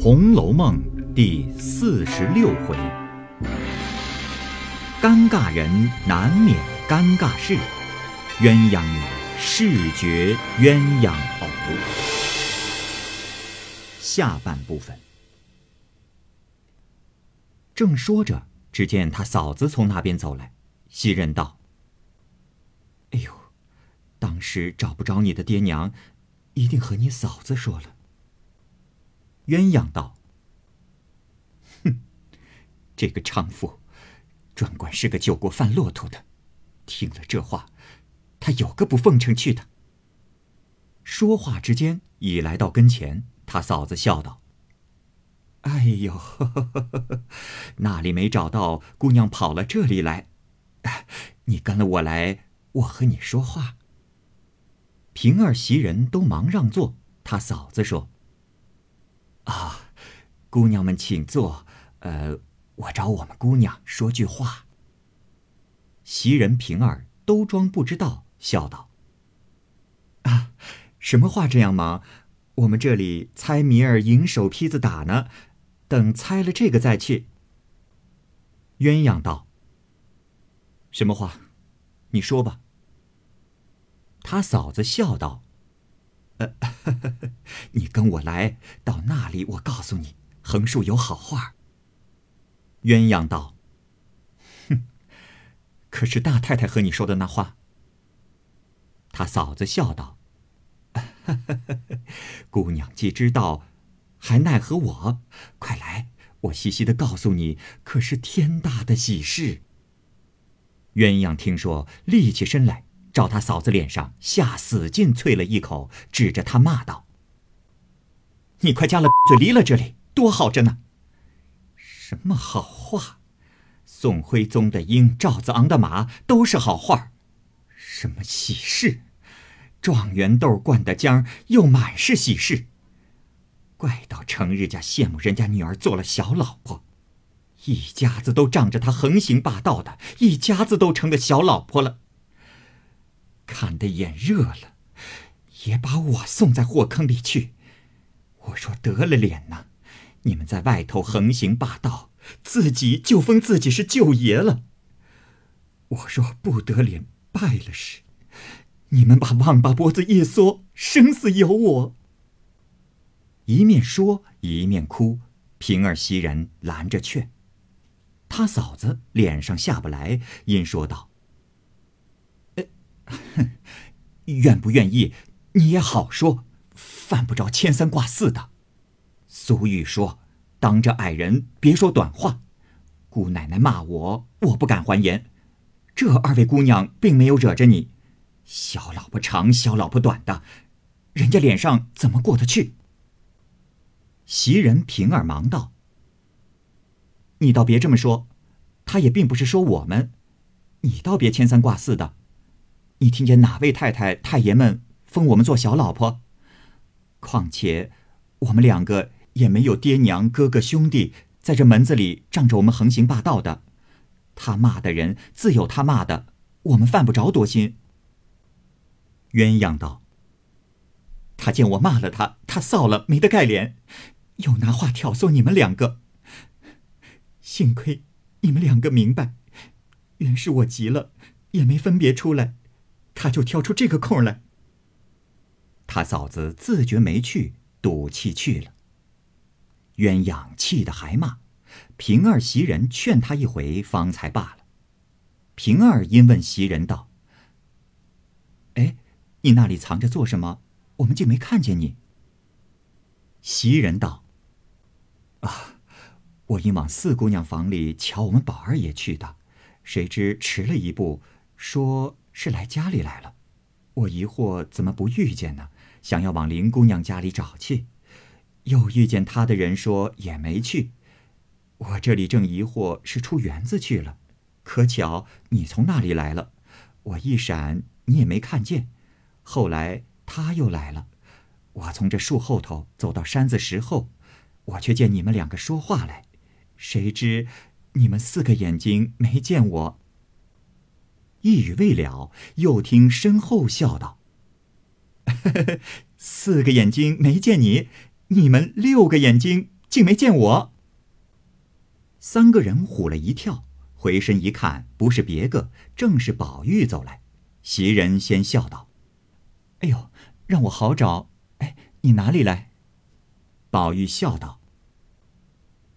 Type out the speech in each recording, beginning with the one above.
《红楼梦》第四十六回：尴尬人难免尴尬事，鸳鸯女视觉鸳鸯偶。下半部分。正说着，只见他嫂子从那边走来，袭人道：“哎呦，当时找不着你的爹娘，一定和你嫂子说了。”鸳鸯道：“哼，这个娼妇，专管是个酒过犯骆驼的。听了这话，他有个不奉承去的。”说话之间，已来到跟前，他嫂子笑道：“哎呦，呵呵呵那里没找到，姑娘跑了这里来。你跟了我来，我和你说话。”平儿、袭人都忙让座，他嫂子说。啊，姑娘们请坐。呃，我找我们姑娘说句话。袭人、平儿都装不知道，笑道：“啊，什么话这样忙？我们这里猜谜儿，银手坯子打呢。等猜了这个再去。”鸳鸯道：“什么话？你说吧。”他嫂子笑道。呃，你跟我来到那里，我告诉你，横竖有好话。鸳鸯道：“哼，可是大太太和你说的那话。”他嫂子笑道：“姑娘既知道，还奈何我？快来，我细细的告诉你，可是天大的喜事。”鸳鸯听说，立起身来。照他嫂子脸上下死劲啐了一口，指着他骂道：“你快加了嘴，离了这里，多好着呢！什么好话？宋徽宗的鹰，赵子昂的马，都是好话。什么喜事？状元豆灌的浆，又满是喜事。怪到成日家羡慕人家女儿做了小老婆，一家子都仗着他横行霸道的，一家子都成了小老婆了。”看得眼热了，也把我送在火坑里去。我说得了脸呐！你们在外头横行霸道，自己就封自己是舅爷了。我若不得脸，败了时，你们把王八脖子一缩，生死由我。一面说一面哭，平儿、袭人拦着劝，他嫂子脸上下不来，因说道。哼，愿不愿意，你也好说，犯不着牵三挂四的。俗语说：“当着矮人别说短话。”姑奶奶骂我，我不敢还言。这二位姑娘并没有惹着你，小老婆长，小老婆短的，人家脸上怎么过得去？袭人、平儿忙道：“你倒别这么说，他也并不是说我们，你倒别牵三挂四的。”你听见哪位太太、太爷们封我们做小老婆？况且我们两个也没有爹娘、哥哥、兄弟在这门子里仗着我们横行霸道的。他骂的人自有他骂的，我们犯不着多心。鸳鸯道：“他见我骂了他，他臊了，没得盖脸，又拿话挑唆你们两个。幸亏你们两个明白，原是我急了，也没分别出来。”他就挑出这个空来。他嫂子自觉没趣，赌气去了。鸳鸯气得还骂，平儿、袭人劝他一回，方才罢了。平儿因问袭人道：“哎，你那里藏着做什么？我们竟没看见你。”袭人道：“啊，我因往四姑娘房里瞧我们宝二爷去的，谁知迟了一步，说。”是来家里来了，我疑惑怎么不遇见呢？想要往林姑娘家里找去，又遇见他的人说也没去。我这里正疑惑是出园子去了，可巧你从那里来了，我一闪你也没看见。后来他又来了，我从这树后头走到山子石后，我却见你们两个说话来，谁知你们四个眼睛没见我。一语未了，又听身后笑道：“ 四个眼睛没见你，你们六个眼睛竟没见我。三个人唬了一跳，回身一看，不是别个，正是宝玉走来。袭人先笑道：“哎呦，让我好找。哎，你哪里来？”宝玉笑道：“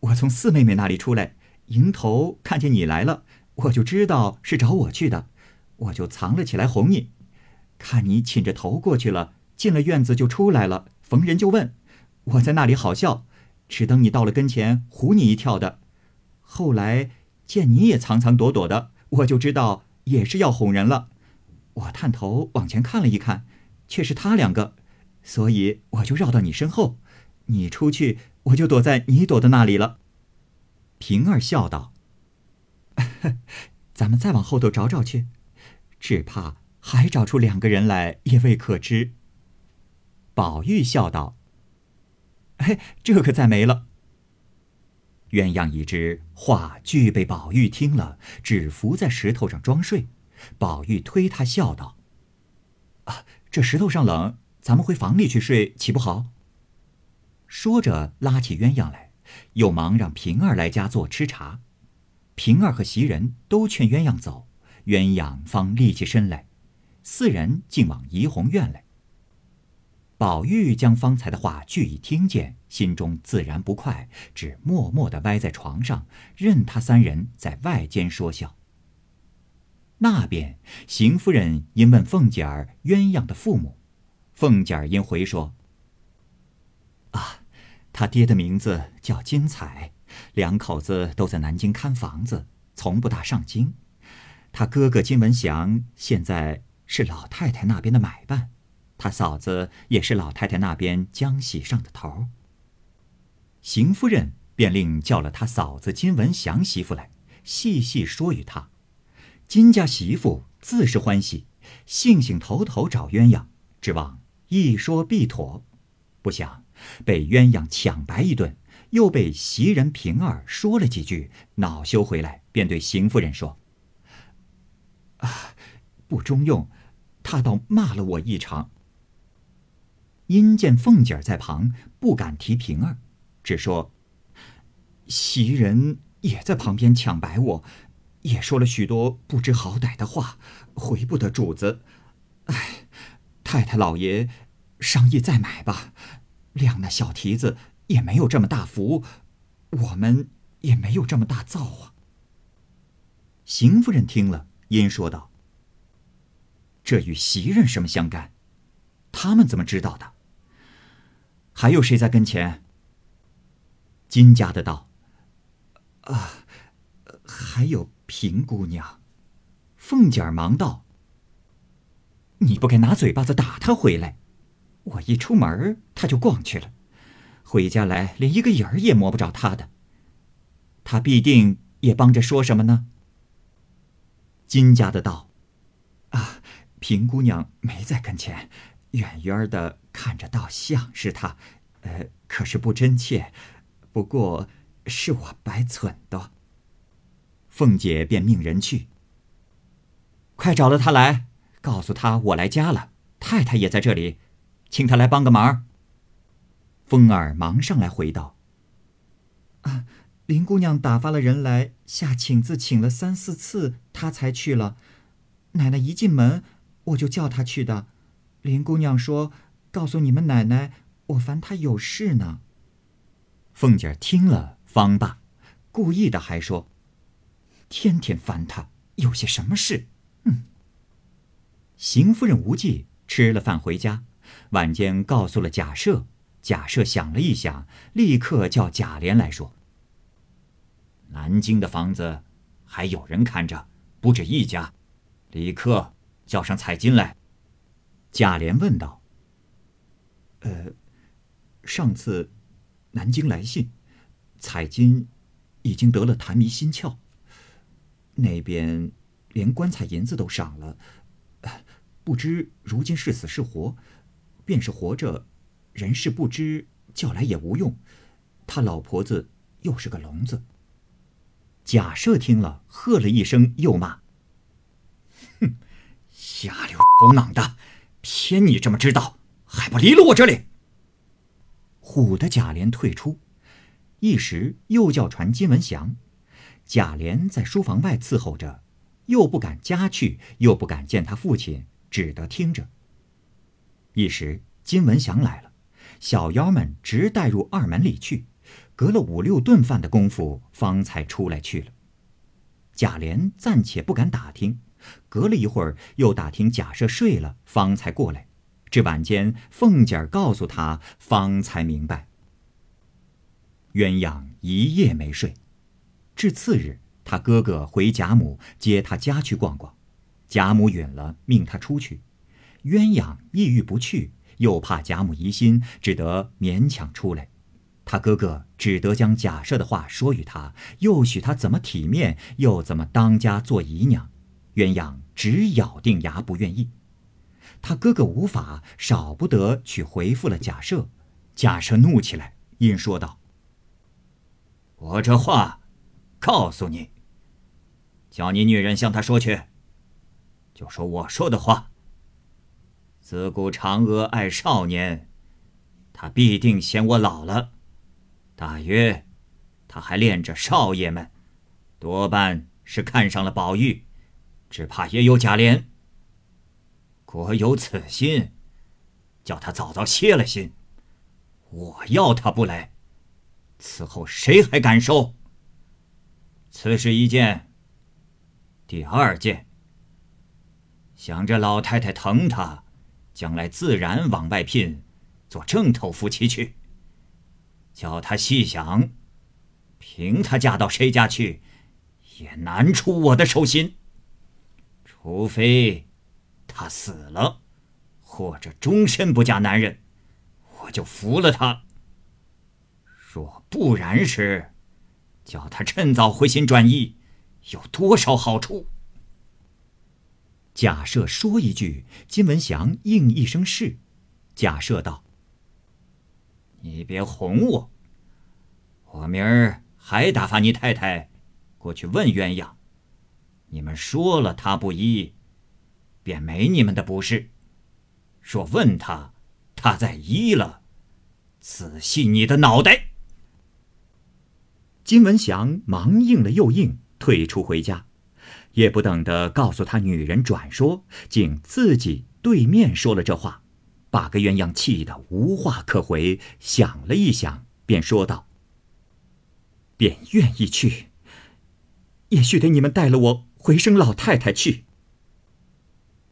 我从四妹妹那里出来，迎头看见你来了，我就知道是找我去的，我就藏了起来哄你。看你倾着头过去了，进了院子就出来了，逢人就问，我在那里好笑，只等你到了跟前唬你一跳的。后来见你也藏藏躲躲的，我就知道也是要哄人了。”我探头往前看了一看，却是他两个，所以我就绕到你身后。你出去，我就躲在你躲的那里了。平儿笑道：“ 咱们再往后头找找去，只怕还找出两个人来也未可知。”宝玉笑道：“嘿，这可再没了。”鸳鸯一只话俱被宝玉听了，只伏在石头上装睡。宝玉推他笑道：“啊，这石头上冷，咱们回房里去睡，岂不好？”说着，拉起鸳鸯来，又忙让平儿来家做吃茶。平儿和袭人都劝鸳鸯走，鸳鸯方立起身来，四人竟往怡红院来。宝玉将方才的话俱已听见，心中自然不快，只默默地歪在床上，任他三人在外间说笑。那边，邢夫人因问凤姐儿鸳鸯的父母，凤姐儿因回说：“啊，他爹的名字叫金彩，两口子都在南京看房子，从不大上京。他哥哥金文祥现在是老太太那边的买办，他嫂子也是老太太那边浆洗上的头。”邢夫人便令叫了他嫂子金文祥媳妇来，细细说与他。金家媳妇自是欢喜，兴兴头头找鸳鸯，指望一说必妥。不想被鸳鸯抢白一顿，又被袭人、平儿说了几句，恼羞回来，便对邢夫人说：“啊，不中用，他倒骂了我一场。”因见凤姐儿在旁，不敢提平儿，只说：“袭人也在旁边抢白我。”也说了许多不知好歹的话，回不得主子。哎，太太老爷，商议再买吧。量那小蹄子也没有这么大福，我们也没有这么大造啊。邢夫人听了，因说道：“这与袭人什么相干？他们怎么知道的？还有谁在跟前？”金家的道：“啊，还有。”平姑娘，凤姐儿忙道：“你不该拿嘴巴子打他回来，我一出门他就逛去了，回家来连一个影儿也摸不着他的。他必定也帮着说什么呢？”金家的道：“啊，平姑娘没在跟前，远远的看着倒像是他，呃，可是不真切，不过是我白忖的。”凤姐便命人去，快找了他来，告诉他我来家了，太太也在这里，请他来帮个忙。凤儿忙上来回道：“啊，林姑娘打发了人来下请字，请了三四次，她才去了。奶奶一进门，我就叫她去的。林姑娘说，告诉你们奶奶，我烦她有事呢。”凤姐听了方罢，故意的还说。天天烦她，有些什么事？嗯。邢夫人无忌吃了饭回家，晚间告诉了贾赦。贾赦想了一想，立刻叫贾琏来说：“南京的房子还有人看着，不止一家，立刻叫上彩金来。”贾琏问道：“呃，上次南京来信，彩金已经得了痰迷心窍。”那边连棺材银子都赏了，不知如今是死是活。便是活着，人事不知，叫来也无用。他老婆子又是个聋子。贾赦听了，喝了一声，又骂：“哼，下流狗囊的！偏你这么知道，还不离了我这里！”唬得贾琏退出。一时又叫传金文祥。贾琏在书房外伺候着，又不敢家去，又不敢见他父亲，只得听着。一时金文祥来了，小妖们直带入二门里去，隔了五六顿饭的功夫，方才出来去了。贾琏暂且不敢打听，隔了一会儿又打听贾赦睡了，方才过来。至晚间，凤姐儿告诉他，方才明白。鸳鸯一夜没睡。至次日，他哥哥回贾母接他家去逛逛，贾母允了，命他出去。鸳鸯意欲不去，又怕贾母疑心，只得勉强出来。他哥哥只得将贾赦的话说与他，又许他怎么体面，又怎么当家做姨娘。鸳鸯只咬定牙不愿意。他哥哥无法，少不得去回复了贾赦。贾赦怒起来，因说道：“我这话。”告诉你，叫你女人向他说去，就说我说的话。自古嫦娥爱少年，他必定嫌我老了。大约他还恋着少爷们，多半是看上了宝玉，只怕也有贾琏。果有此心，叫他早早歇了心。我要他不来，此后谁还敢收？此是一件。第二件，想着老太太疼他，将来自然往外聘，做正头夫妻去。叫他细想，凭他嫁到谁家去，也难出我的手心。除非他死了，或者终身不嫁男人，我就服了他。若不然时，叫他趁早回心转意，有多少好处？假设说一句，金文祥应一声是。假设道：“你别哄我，我明儿还打发你太太过去问鸳鸯。你们说了他不依，便没你们的不是。若问他，他再依了，仔细你的脑袋。”金文祥忙应了又应，退出回家，也不等的告诉他女人转说，竟自己对面说了这话，把个鸳鸯气得无话可回。想了一想，便说道：“便愿意去，也须得你们带了我回生老太太去。”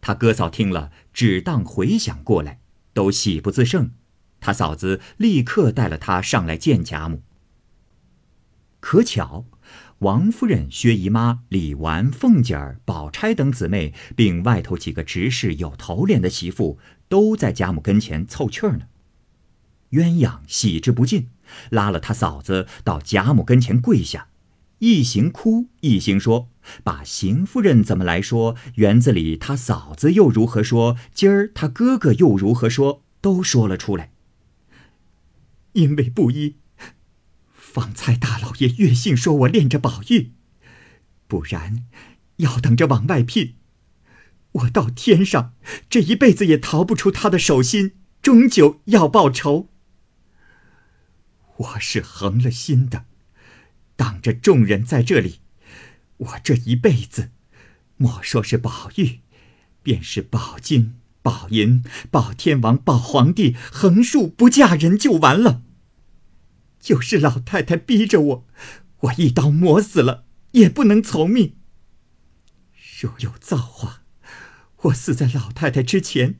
他哥嫂听了，只当回想过来，都喜不自胜。他嫂子立刻带了他上来见贾母。可巧，王夫人、薛姨妈、李纨、凤姐儿、宝钗等姊妹，并外头几个执事有头脸的媳妇，都在贾母跟前凑趣儿呢。鸳鸯喜之不尽，拉了他嫂子到贾母跟前跪下，一行哭，一行说，把邢夫人怎么来说，园子里他嫂子又如何说，今儿他哥哥又如何说，都说了出来。因为不依。方才大老爷越性说我恋着宝玉，不然要等着往外聘，我到天上这一辈子也逃不出他的手心，终究要报仇。我是横了心的，当着众人在这里，我这一辈子，莫说是宝玉，便是宝金、宝银、宝天王、宝皇帝，横竖不嫁人就完了。就是老太太逼着我，我一刀磨死了也不能从命。若有造化，我死在老太太之前；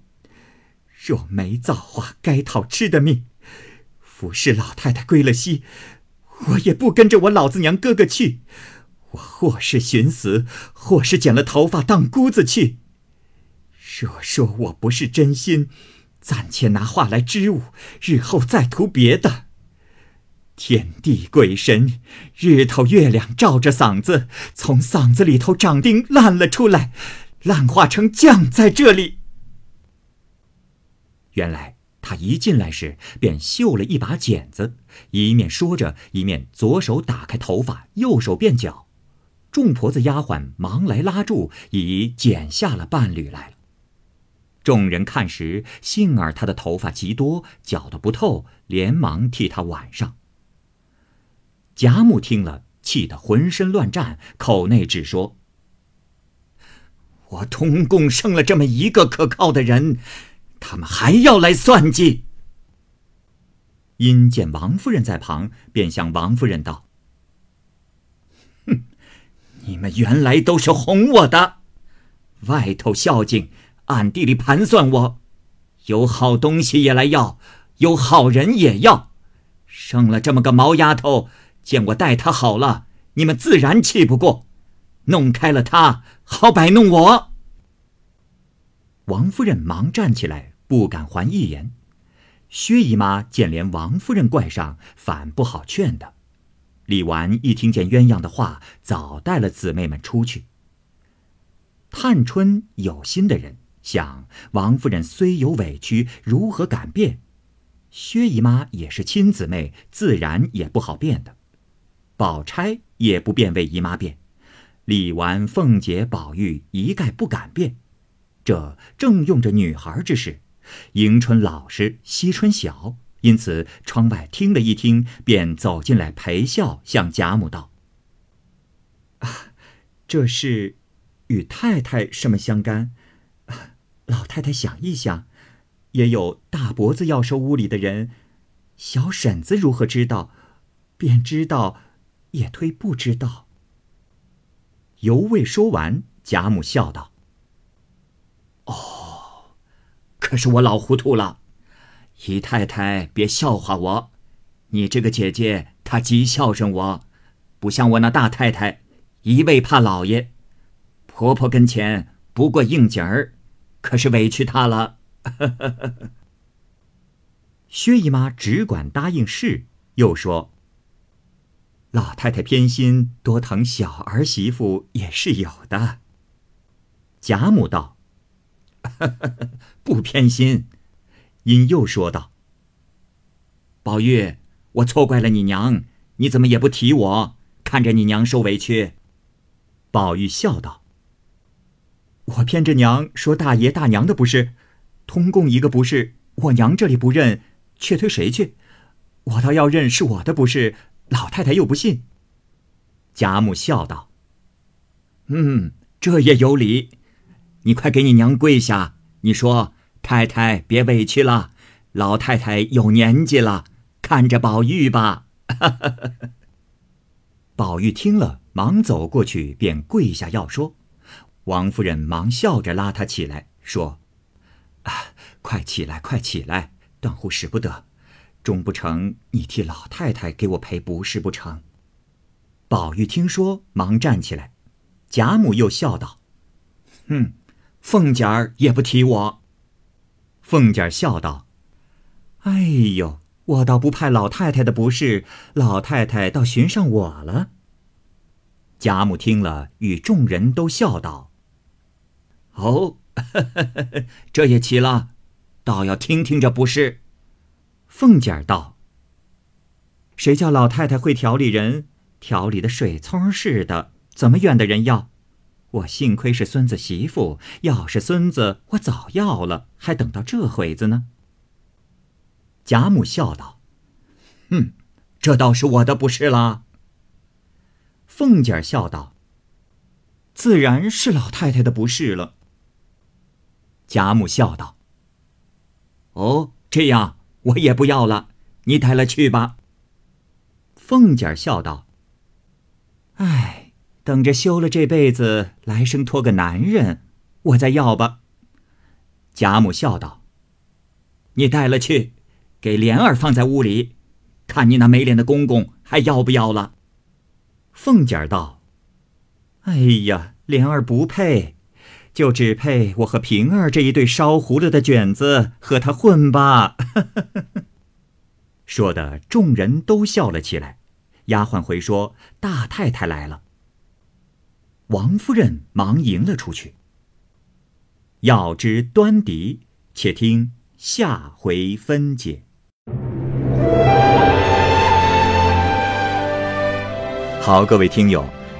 若没造化，该讨吃的命。服侍老太太归了西，我也不跟着我老子娘哥哥去。我或是寻死，或是剪了头发当姑子去。若说我不是真心，暂且拿话来支吾，日后再图别的。天地鬼神，日头月亮照着嗓子，从嗓子里头长钉烂了出来，烂化成酱在这里。原来他一进来时便绣了一把剪子，一面说着，一面左手打开头发，右手便绞。众婆子丫鬟忙来拉住，已剪下了半缕来了。众人看时，幸而他的头发极多，绞得不透，连忙替他挽上。贾母听了，气得浑身乱颤，口内只说：“我通共生了这么一个可靠的人，他们还要来算计。”因见王夫人在旁，便向王夫人道：“哼，你们原来都是哄我的，外头孝敬，暗地里盘算我，有好东西也来要，有好人也要，生了这么个毛丫头，见我待她好了，你们自然气不过，弄开了她，好摆弄我。”王夫人忙站起来，不敢还一言。薛姨妈见连王夫人怪上，反不好劝的。李纨一听见鸳鸯的话，早带了姊妹们出去。探春有心的人想，王夫人虽有委屈，如何敢变？薛姨妈也是亲姊妹，自然也不好变的。宝钗也不便为姨妈辩，李纨、凤姐、宝玉一概不敢辩。这正用着女孩之事。迎春老实，惜春小，因此窗外听了一听，便走进来陪笑，向贾母道：“啊，这事与太太什么相干？老太太想一想，也有大伯子要收屋里的人，小婶子如何知道？便知道，也推不知道。”犹未说完，贾母笑道：“哦。”可是我老糊涂了，姨太太别笑话我。你这个姐姐她极孝顺我，不像我那大太太，一味怕老爷。婆婆跟前不过应景儿，可是委屈她了。薛姨妈只管答应是，又说：“老太太偏心，多疼小儿媳妇也是有的。”贾母道。不偏心，因又说道：“宝玉，我错怪了你娘，你怎么也不提我？看着你娘受委屈。”宝玉笑道：“我偏着娘说大爷大娘的不是，通共一个不是，我娘这里不认，却推谁去？我倒要认是我的不是，老太太又不信。”贾母笑道：“嗯，这也有理。”你快给你娘跪下！你说太太别委屈了，老太太有年纪了，看着宝玉吧。宝玉听了，忙走过去，便跪下要说。王夫人忙笑着拉他起来，说：“啊，快起来，快起来，断乎使不得。终不成，你替老太太给我赔不是不成？”宝玉听说，忙站起来。贾母又笑道：“哼。”凤姐儿也不提我。凤姐儿笑道：“哎呦，我倒不派老太太的不是，老太太倒寻上我了。”贾母听了，与众人都笑道：“哦，这也奇了，倒要听听这不是。”凤姐儿道：“谁叫老太太会调理人，调理的水葱似的，怎么怨的人要？”我幸亏是孙子媳妇，要是孙子，我早要了，还等到这会子呢。贾母笑道：“哼，这倒是我的不是啦。”凤姐儿笑道：“自然是老太太的不是了。”贾母笑道：“哦，这样我也不要了，你带了去吧。”凤姐笑道：“哎。”等着休了这辈子，来生托个男人，我再要吧。贾母笑道：“你带了去，给莲儿放在屋里，看你那没脸的公公还要不要了。”凤姐道：“哎呀，莲儿不配，就只配我和平儿这一对烧糊了的卷子和他混吧。”说的众人都笑了起来。丫鬟回说：“大太太来了。”王夫人忙迎了出去。要知端倪，且听下回分解。好，各位听友，